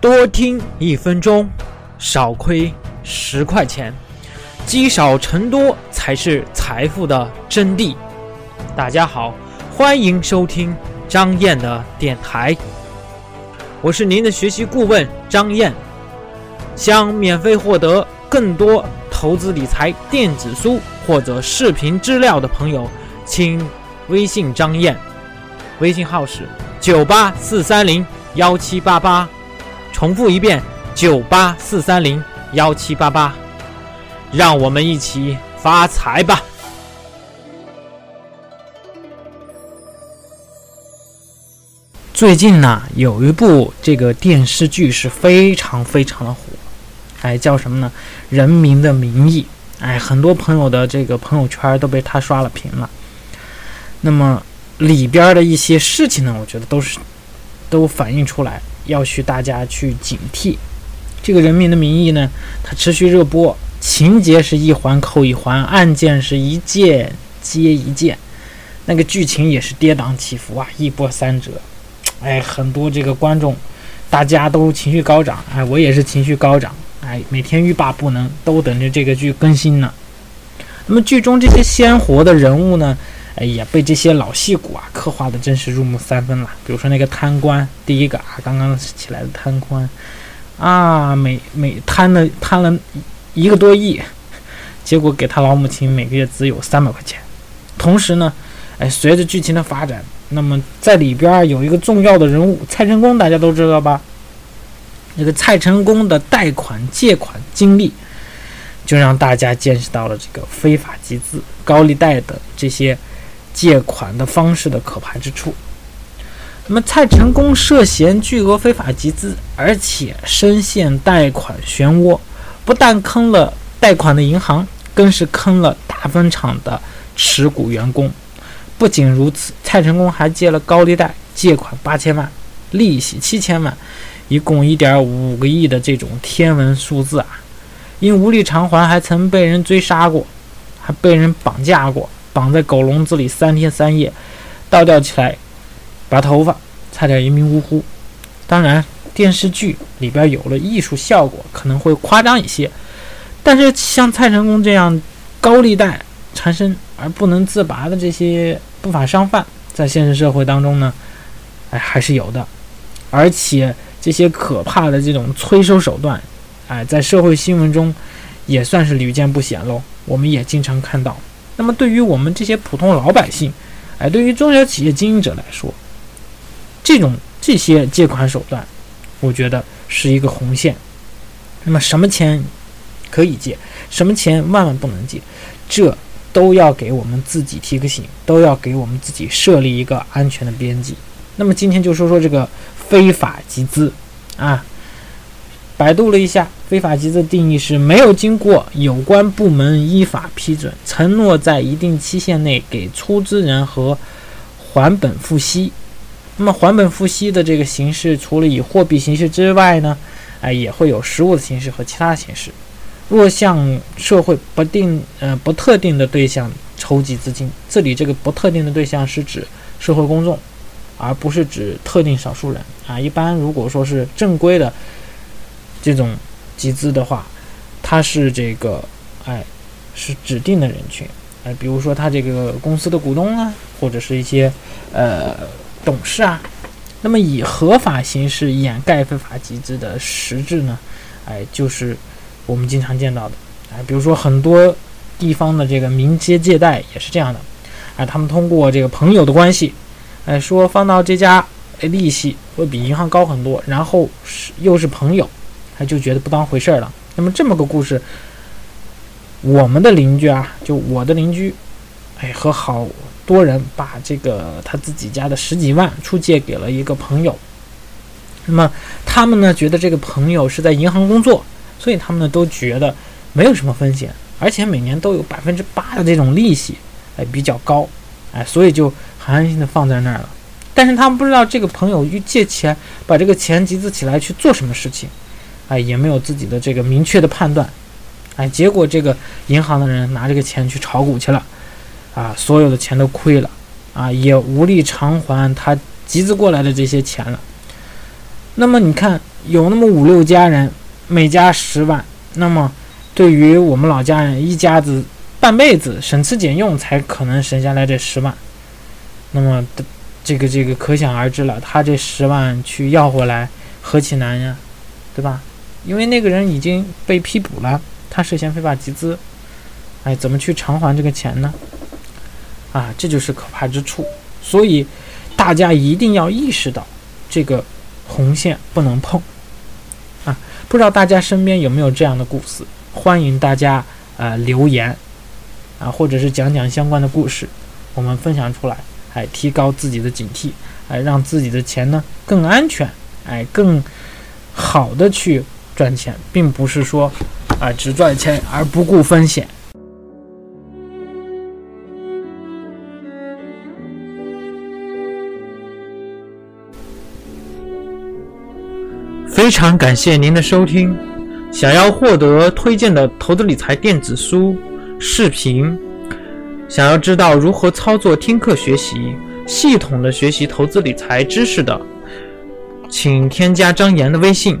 多听一分钟，少亏十块钱，积少成多才是财富的真谛。大家好，欢迎收听张燕的电台，我是您的学习顾问张燕。想免费获得更多投资理财电子书或者视频资料的朋友，请微信张燕，微信号是九八四三零幺七八八。重复一遍：九八四三零幺七八八，让我们一起发财吧！最近呢，有一部这个电视剧是非常非常的火，哎，叫什么呢？《人民的名义》。哎，很多朋友的这个朋友圈都被他刷了屏了。那么里边的一些事情呢，我觉得都是都反映出来。要需大家去警惕，这个《人民的名义》呢，它持续热播，情节是一环扣一环，案件是一件接一件，那个剧情也是跌宕起伏啊，一波三折。哎，很多这个观众，大家都情绪高涨，哎，我也是情绪高涨，哎，每天欲罢不能，都等着这个剧更新呢。那么剧中这些鲜活的人物呢？哎呀，被这些老戏骨啊刻画的真是入木三分了。比如说那个贪官，第一个啊，刚刚起来的贪官，啊，每每贪了贪了一个多亿，结果给他老母亲每个月只有三百块钱。同时呢，哎，随着剧情的发展，那么在里边有一个重要的人物蔡成功，大家都知道吧？这个蔡成功的贷款借款经历，就让大家见识到了这个非法集资、高利贷的这些。借款的方式的可怕之处。那么，蔡成功涉嫌巨额非法集资，而且深陷贷款漩涡，不但坑了贷款的银行，更是坑了大分厂的持股员工。不仅如此，蔡成功还借了高利贷，借款八千万，利息七千万，一共一点五个亿的这种天文数字啊！因无力偿还，还曾被人追杀过，还被人绑架过。绑在狗笼子里三天三夜，倒吊起来，拔头发，差点一命呜呼。当然，电视剧里边有了艺术效果，可能会夸张一些。但是像蔡成功这样高利贷缠身而不能自拔的这些不法商贩，在现实社会当中呢，哎，还是有的。而且这些可怕的这种催收手段，哎，在社会新闻中也算是屡见不鲜喽。我们也经常看到。那么，对于我们这些普通老百姓，哎，对于中小企业经营者来说，这种这些借款手段，我觉得是一个红线。那么，什么钱可以借，什么钱万万不能借，这都要给我们自己提个醒，都要给我们自己设立一个安全的边际。那么，今天就说说这个非法集资啊。百度了一下，非法集资的定义是没有经过有关部门依法批准，承诺在一定期限内给出资人和还本付息。那么还本付息的这个形式，除了以货币形式之外呢，哎，也会有实物的形式和其他形式。若向社会不定呃不特定的对象筹集资金，这里这个不特定的对象是指社会公众，而不是指特定少数人啊。一般如果说是正规的。这种集资的话，它是这个，哎，是指定的人群，哎，比如说他这个公司的股东啊，或者是一些呃董事啊。那么以合法形式掩盖非法集资的实质呢，哎，就是我们经常见到的，哎，比如说很多地方的这个民间借贷也是这样的，哎，他们通过这个朋友的关系，哎，说放到这家，利息会比银行高很多，然后是又是朋友。他就觉得不当回事儿了。那么这么个故事，我们的邻居啊，就我的邻居，哎，和好多人把这个他自己家的十几万出借给了一个朋友。那么他们呢，觉得这个朋友是在银行工作，所以他们呢都觉得没有什么风险，而且每年都有百分之八的这种利息，哎，比较高，哎，所以就很安心的放在那儿了。但是他们不知道这个朋友去借钱，把这个钱集资起来去做什么事情。哎，也没有自己的这个明确的判断，哎，结果这个银行的人拿这个钱去炒股去了，啊，所有的钱都亏了，啊，也无力偿还他集资过来的这些钱了。那么你看，有那么五六家人，每家十万，那么对于我们老家人一家子半辈子省吃俭用才可能省下来这十万，那么这个这个可想而知了，他这十万去要回来何其难呀，对吧？因为那个人已经被批捕了，他涉嫌非法集资，哎，怎么去偿还这个钱呢？啊，这就是可怕之处。所以大家一定要意识到这个红线不能碰啊！不知道大家身边有没有这样的故事？欢迎大家呃留言啊，或者是讲讲相关的故事，我们分享出来，哎，提高自己的警惕，哎，让自己的钱呢更安全，哎，更好的去。赚钱并不是说啊只赚钱而不顾风险。非常感谢您的收听。想要获得推荐的投资理财电子书、视频，想要知道如何操作听课学习，系统的学习投资理财知识的，请添加张岩的微信。